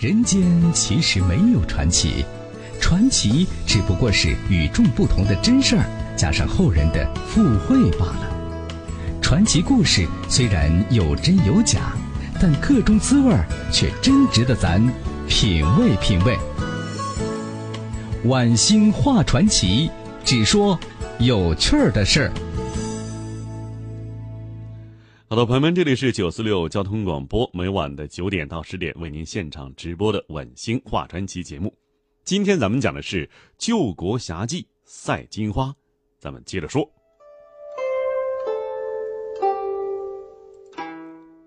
人间其实没有传奇，传奇只不过是与众不同的真事儿加上后人的附会罢了。传奇故事虽然有真有假，但个中滋味儿却真值得咱品味品味。晚星话传奇，只说有趣儿的事儿。好的，朋友们，这里是九四六交通广播，每晚的九点到十点为您现场直播的晚星话传奇节目。今天咱们讲的是救国侠记赛金花，咱们接着说。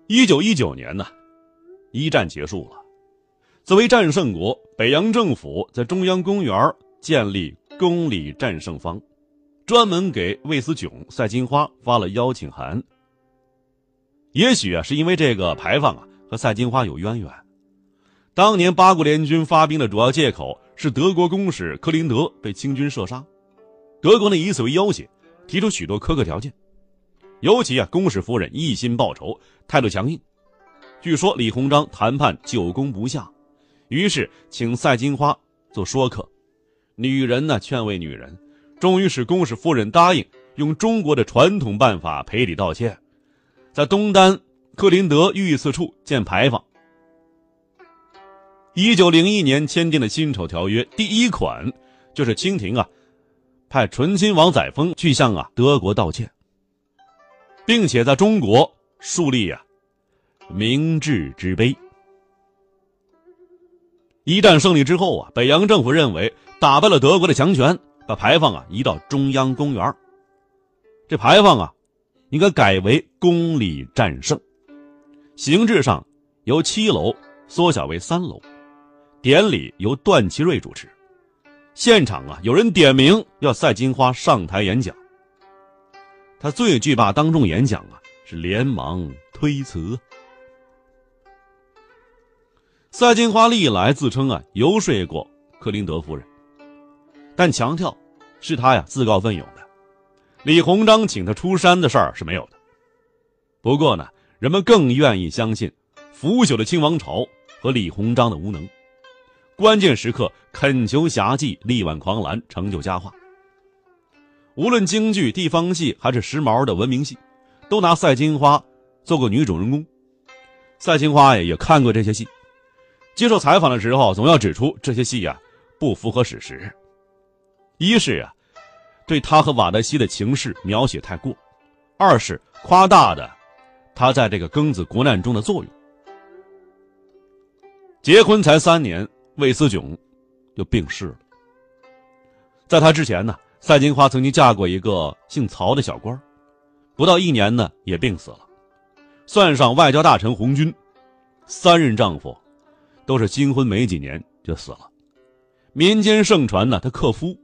一九一九年呢，一战结束了，作为战胜国，北洋政府在中央公园建立公理战胜坊，专门给魏思炯、赛金花发了邀请函。也许啊，是因为这个牌坊啊和赛金花有渊源。当年八国联军发兵的主要借口是德国公使克林德被清军射杀，德国呢以此为要挟，提出许多苛刻条件。尤其啊，公使夫人一心报仇，态度强硬。据说李鸿章谈判久攻不下，于是请赛金花做说客。女人呢劝慰女人，终于使公使夫人答应用中国的传统办法赔礼道歉。在东单克林德御赐处建牌坊。一九零一年签订的辛丑条约第一款，就是清廷啊，派醇亲王载沣去向啊德国道歉，并且在中国树立啊明治之碑。一战胜利之后啊，北洋政府认为打败了德国的强权，把牌坊啊移到中央公园。这牌坊啊。应该改为公礼战胜，形制上由七楼缩小为三楼，典礼由段祺瑞主持，现场啊有人点名要赛金花上台演讲，他最惧怕当众演讲啊，是连忙推辞。赛金花历来自称啊游说过克林德夫人，但强调是他呀自告奋勇。李鸿章请他出山的事儿是没有的。不过呢，人们更愿意相信腐朽的清王朝和李鸿章的无能。关键时刻恳求侠妓力挽狂澜，成就佳话。无论京剧、地方戏还是时髦的文明戏，都拿赛金花做过女主人公。赛金花呀也看过这些戏，接受采访的时候总要指出这些戏呀不符合史实。一是啊。对他和瓦德西的情事描写太过，二是夸大的他在这个庚子国难中的作用。结婚才三年，魏思炯就病逝了。在他之前呢，赛金花曾经嫁过一个姓曹的小官，不到一年呢也病死了。算上外交大臣红军，三任丈夫都是新婚没几年就死了。民间盛传呢，他克夫。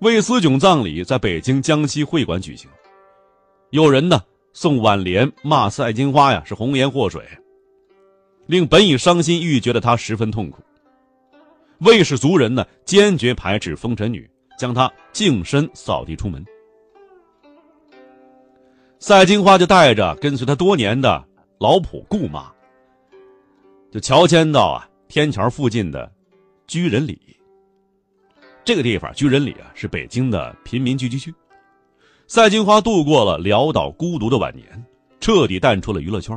魏思炯葬礼在北京江西会馆举行，有人呢送挽联骂赛金花呀是红颜祸水，令本已伤心欲绝的他十分痛苦。魏氏族人呢坚决排斥风尘女，将她净身扫地出门。赛金花就带着跟随他多年的老仆顾妈，就乔迁到啊天桥附近的居仁里。这个地方居仁里啊，是北京的贫民聚居区。赛金花度过了潦倒孤独的晚年，彻底淡出了娱乐圈。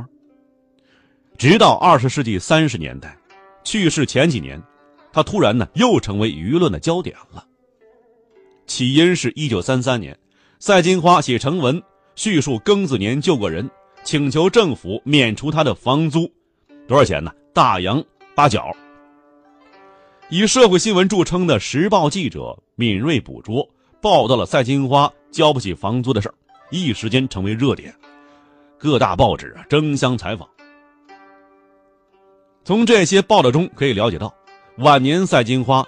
直到二十世纪三十年代，去世前几年，他突然呢又成为舆论的焦点了。起因是一九三三年，赛金花写成文叙述庚子年救过人，请求政府免除他的房租，多少钱呢？大洋八角。以社会新闻著称的《时报》记者敏锐捕捉，报道了赛金花交不起房租的事儿，一时间成为热点，各大报纸啊争相采访。从这些报道中可以了解到，晚年赛金花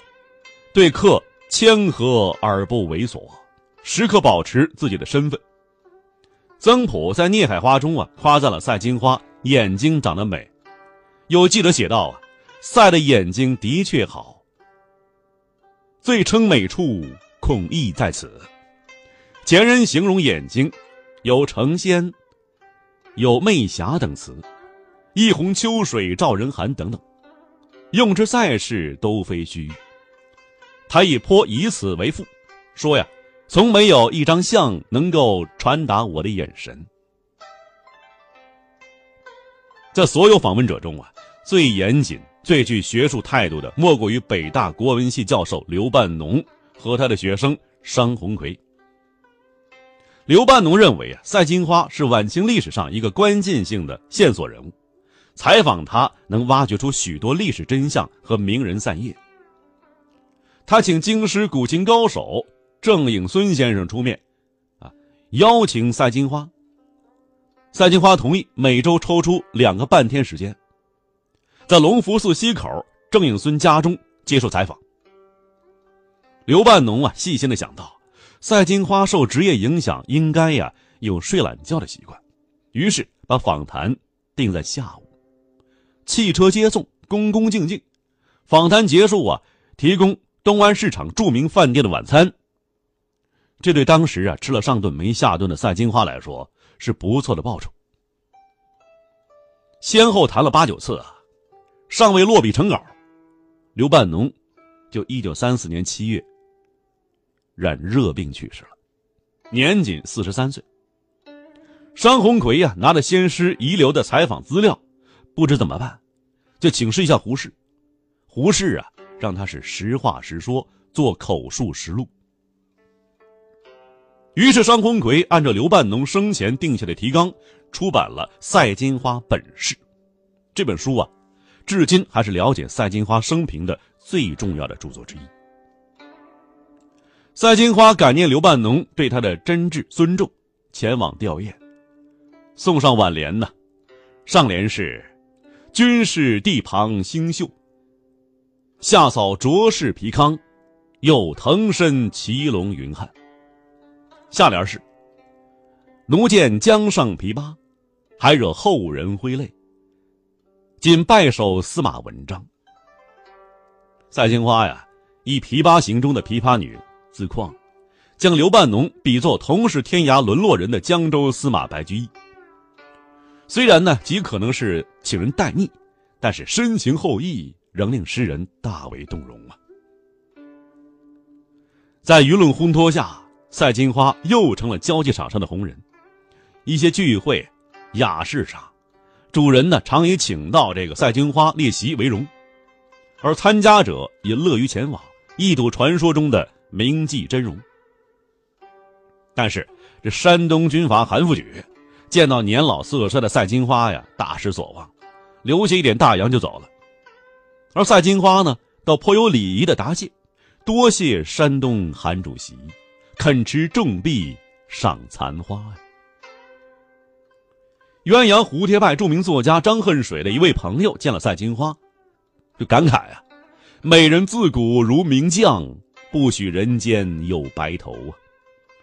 对客谦和而不猥琐，时刻保持自己的身份。曾朴在《孽海花》中啊夸赞了赛金花眼睛长得美，有记者写道啊。赛的眼睛的确好，最称美处恐亦在此。前人形容眼睛，有成仙、有媚霞等词，一泓秋水照人寒等等。用之在世都非虚。他亦颇以此为赋，说呀，从没有一张相能够传达我的眼神。在所有访问者中啊，最严谨、最具学术态度的，莫过于北大国文系教授刘半农和他的学生商鸿奎。刘半农认为啊，赛金花是晚清历史上一个关键性的线索人物，采访他能挖掘出许多历史真相和名人散叶。他请京师古琴高手郑颖孙先生出面，啊，邀请赛金花。赛金花同意每周抽出两个半天时间，在隆福寺西口郑应孙家中接受采访。刘半农啊，细心的想到，赛金花受职业影响，应该呀有睡懒觉的习惯，于是把访谈定在下午，汽车接送，恭恭敬敬。访谈结束啊，提供。东安市场著名饭店的晚餐，这对当时啊吃了上顿没下顿的赛金花来说是不错的报酬。先后谈了八九次啊，尚未落笔成稿，刘半农就一九三四年七月染热病去世了，年仅四十三岁。商鸿奎呀，拿着先师遗留的采访资料，不知怎么办，就请示一下胡适。胡适啊。让他是实话实说，做口述实录。于是，商鸿奎按照刘半农生前定下的提纲，出版了《赛金花本事》这本书啊，至今还是了解赛金花生平的最重要的著作之一。赛金花感念刘半农对他的真挚尊重，前往吊唁，送上挽联呢，上联是“君是地旁星宿”。下扫卓氏皮康，又腾身骑龙云汉。下联是：奴见江上琵琶，还惹后人挥泪。仅拜守司马文章。赛金花呀，以琵琶行中的琵琶女自况，将刘半农比作同是天涯沦落人的江州司马白居易。虽然呢，极可能是请人代逆，但是深情厚谊。仍令诗人大为动容啊！在舆论烘托下，赛金花又成了交际场上的红人。一些聚会、雅事上，主人呢常以请到这个赛金花列席为荣，而参加者也乐于前往，一睹传说中的名妓真容。但是，这山东军阀韩复榘见到年老色衰的赛金花呀，大失所望，留下一点大洋就走了。而赛金花呢，倒颇有礼仪的答谢：“多谢山东韩主席，肯持重币赏残花。”呀。鸳鸯蝴蝶派著名作家张恨水的一位朋友见了赛金花，就感慨啊：“美人自古如名将，不许人间有白头啊！”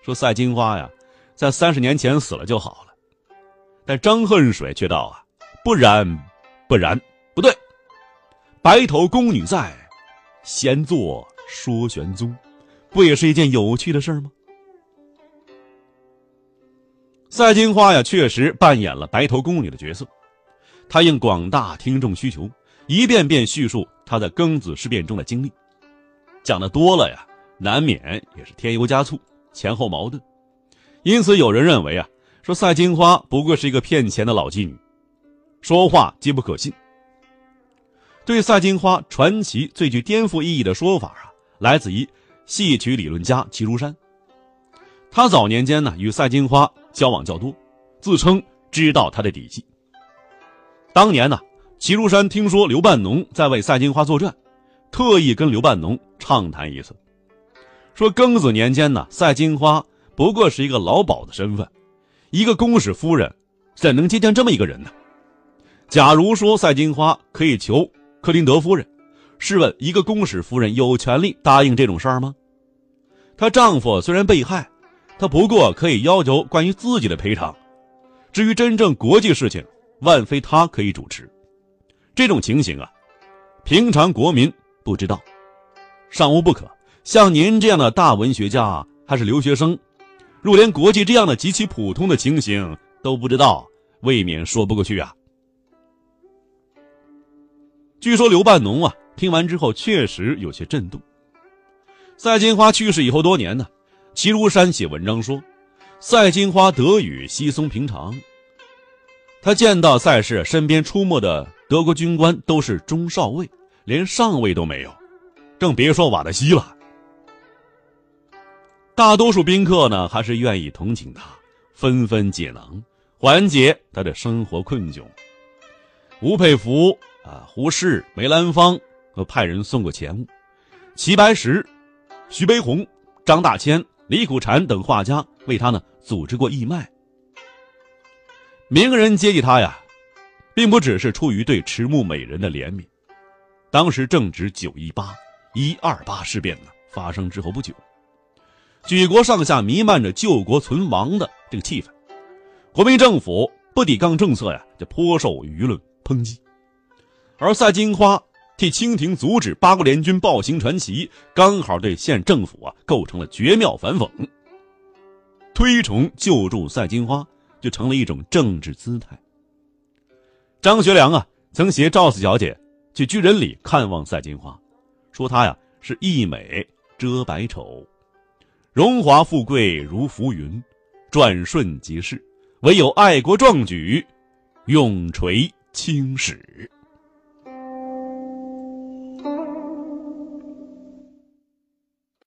说赛金花呀，在三十年前死了就好了。但张恨水却道啊：“不然，不然，不对。”白头宫女在，闲坐说玄宗，不也是一件有趣的事吗？赛金花呀，确实扮演了白头宫女的角色。她应广大听众需求，一遍遍叙述她在庚子事变中的经历。讲的多了呀，难免也是添油加醋，前后矛盾。因此，有人认为啊，说赛金花不过是一个骗钱的老妓女，说话皆不可信。对赛金花传奇最具颠覆意义的说法啊，来自于戏曲理论家齐如山。他早年间呢与赛金花交往较多，自称知道他的底细。当年呢，齐如山听说刘半农在为赛金花作传，特意跟刘半农畅谈一次，说庚子年间呢，赛金花不过是一个老鸨的身份，一个公使夫人怎能接见这么一个人呢？假如说赛金花可以求。克林德夫人，试问一个公使夫人有权利答应这种事儿吗？她丈夫虽然被害，他不过可以要求关于自己的赔偿。至于真正国际事情，万非他可以主持。这种情形啊，平常国民不知道，尚无不可。像您这样的大文学家还是留学生，若连国际这样的极其普通的情形都不知道，未免说不过去啊。据说刘半农啊，听完之后确实有些震动。赛金花去世以后多年呢，齐如山写文章说，赛金花德语稀松平常。他见到赛氏身边出没的德国军官都是中少尉，连上尉都没有，更别说瓦德西了。大多数宾客呢，还是愿意同情他，纷纷解囊，缓解他的生活困窘。吴佩孚啊，胡适、梅兰芳都派人送过钱物，齐白石、徐悲鸿、张大千、李苦禅等画家为他呢组织过义卖。名人接济他呀，并不只是出于对迟暮美人的怜悯。当时正值九一八、一二八事变呢发生之后不久。举国上下弥漫着救国存亡的这个气氛，国民政府不抵抗政策呀，就颇受舆论抨击。而赛金花替清廷阻止八国联军暴行传奇，刚好对县政府啊构成了绝妙反讽。推崇救助赛金花，就成了一种政治姿态。张学良啊，曾携赵四小姐去居仁里看望赛金花，说她呀是一美遮百丑。荣华富贵如浮云，转瞬即逝，唯有爱国壮举，永垂青史。